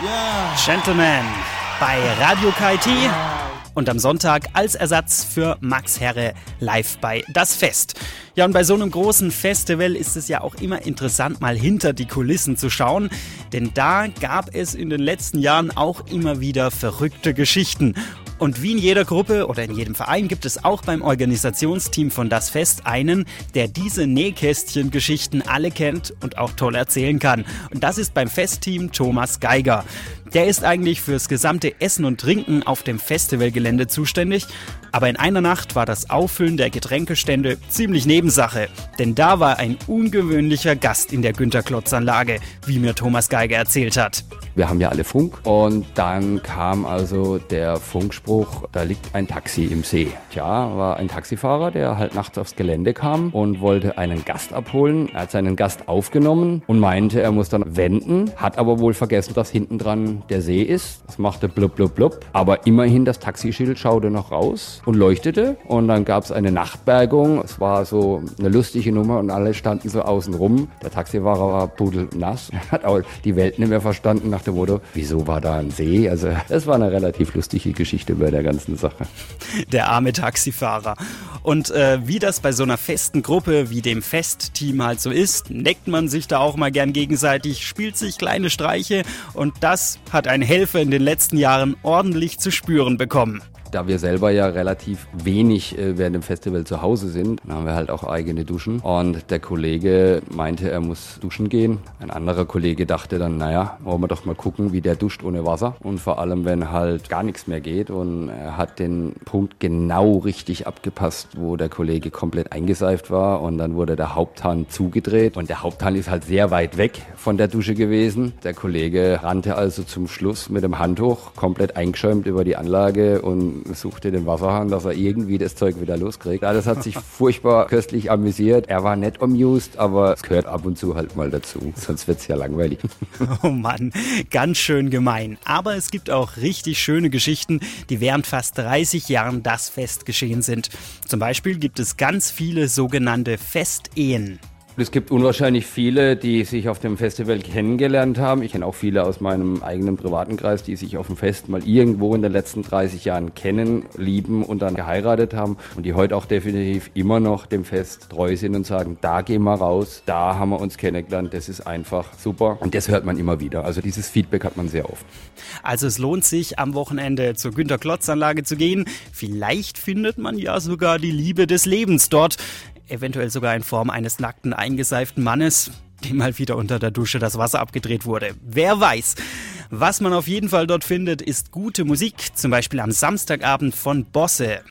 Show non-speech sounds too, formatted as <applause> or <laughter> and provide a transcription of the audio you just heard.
Yeah. Gentleman bei Radio KIT und am Sonntag als Ersatz für Max Herre live bei Das Fest. Ja, und bei so einem großen Festival ist es ja auch immer interessant, mal hinter die Kulissen zu schauen, denn da gab es in den letzten Jahren auch immer wieder verrückte Geschichten. Und wie in jeder Gruppe oder in jedem Verein gibt es auch beim Organisationsteam von Das Fest einen, der diese Nähkästchen-Geschichten alle kennt und auch toll erzählen kann. Und das ist beim Festteam Thomas Geiger. Der ist eigentlich fürs gesamte Essen und Trinken auf dem Festivalgelände zuständig, aber in einer Nacht war das Auffüllen der Getränkestände ziemlich Nebensache, denn da war ein ungewöhnlicher Gast in der Günter Klotz Anlage, wie mir Thomas Geiger erzählt hat. Wir haben ja alle Funk und dann kam also der Funkspruch, da liegt ein Taxi im See. Tja, war ein Taxifahrer, der halt nachts aufs Gelände kam und wollte einen Gast abholen. Er hat seinen Gast aufgenommen und meinte, er muss dann wenden, hat aber wohl vergessen, dass hinten dran der See ist. Das machte blub blub blub. Aber immerhin das Taxischild schaute noch raus und leuchtete und dann gab es eine Nachtbergung. Es war so eine lustige Nummer und alle standen so außen rum. Der Taxifahrer war pudelnass, <laughs> hat auch die Welt nicht mehr verstanden nach dem Motto, wieso war da ein See? Also es war eine relativ lustige Geschichte bei der ganzen Sache. Der arme Taxifahrer. Und äh, wie das bei so einer festen Gruppe wie dem Festteam halt so ist, neckt man sich da auch mal gern gegenseitig, spielt sich kleine Streiche und das hat ein Helfer in den letzten Jahren ordentlich zu spüren bekommen. Da wir selber ja relativ wenig äh, während dem Festival zu Hause sind, haben wir halt auch eigene Duschen. Und der Kollege meinte, er muss duschen gehen. Ein anderer Kollege dachte dann, naja, wollen wir doch mal gucken, wie der duscht ohne Wasser. Und vor allem, wenn halt gar nichts mehr geht. Und er hat den Punkt genau richtig abgepasst, wo der Kollege komplett eingeseift war. Und dann wurde der Haupthahn zugedreht. Und der Haupthahn ist halt sehr weit weg von der Dusche gewesen. Der Kollege rannte also zum Schluss mit dem Handtuch komplett eingeschäumt über die Anlage und suchte den Wasserhahn, dass er irgendwie das Zeug wieder loskriegt. Alles hat sich furchtbar köstlich amüsiert. Er war nicht amused, aber es gehört ab und zu halt mal dazu. Sonst wird's ja langweilig. <laughs> Oh Mann, ganz schön gemein. Aber es gibt auch richtig schöne Geschichten, die während fast 30 Jahren das Fest geschehen sind. Zum Beispiel gibt es ganz viele sogenannte Festehen. Es gibt unwahrscheinlich viele, die sich auf dem Festival kennengelernt haben. Ich kenne auch viele aus meinem eigenen privaten Kreis, die sich auf dem Fest mal irgendwo in den letzten 30 Jahren kennen, lieben und dann geheiratet haben und die heute auch definitiv immer noch dem Fest treu sind und sagen, da gehen wir raus, da haben wir uns kennengelernt, das ist einfach super und das hört man immer wieder. Also dieses Feedback hat man sehr oft. Also es lohnt sich am Wochenende zur Günter Klotz Anlage zu gehen. Vielleicht findet man ja sogar die Liebe des Lebens dort eventuell sogar in Form eines nackten, eingeseiften Mannes, dem mal wieder unter der Dusche das Wasser abgedreht wurde. Wer weiß. Was man auf jeden Fall dort findet, ist gute Musik, zum Beispiel am Samstagabend von Bosse.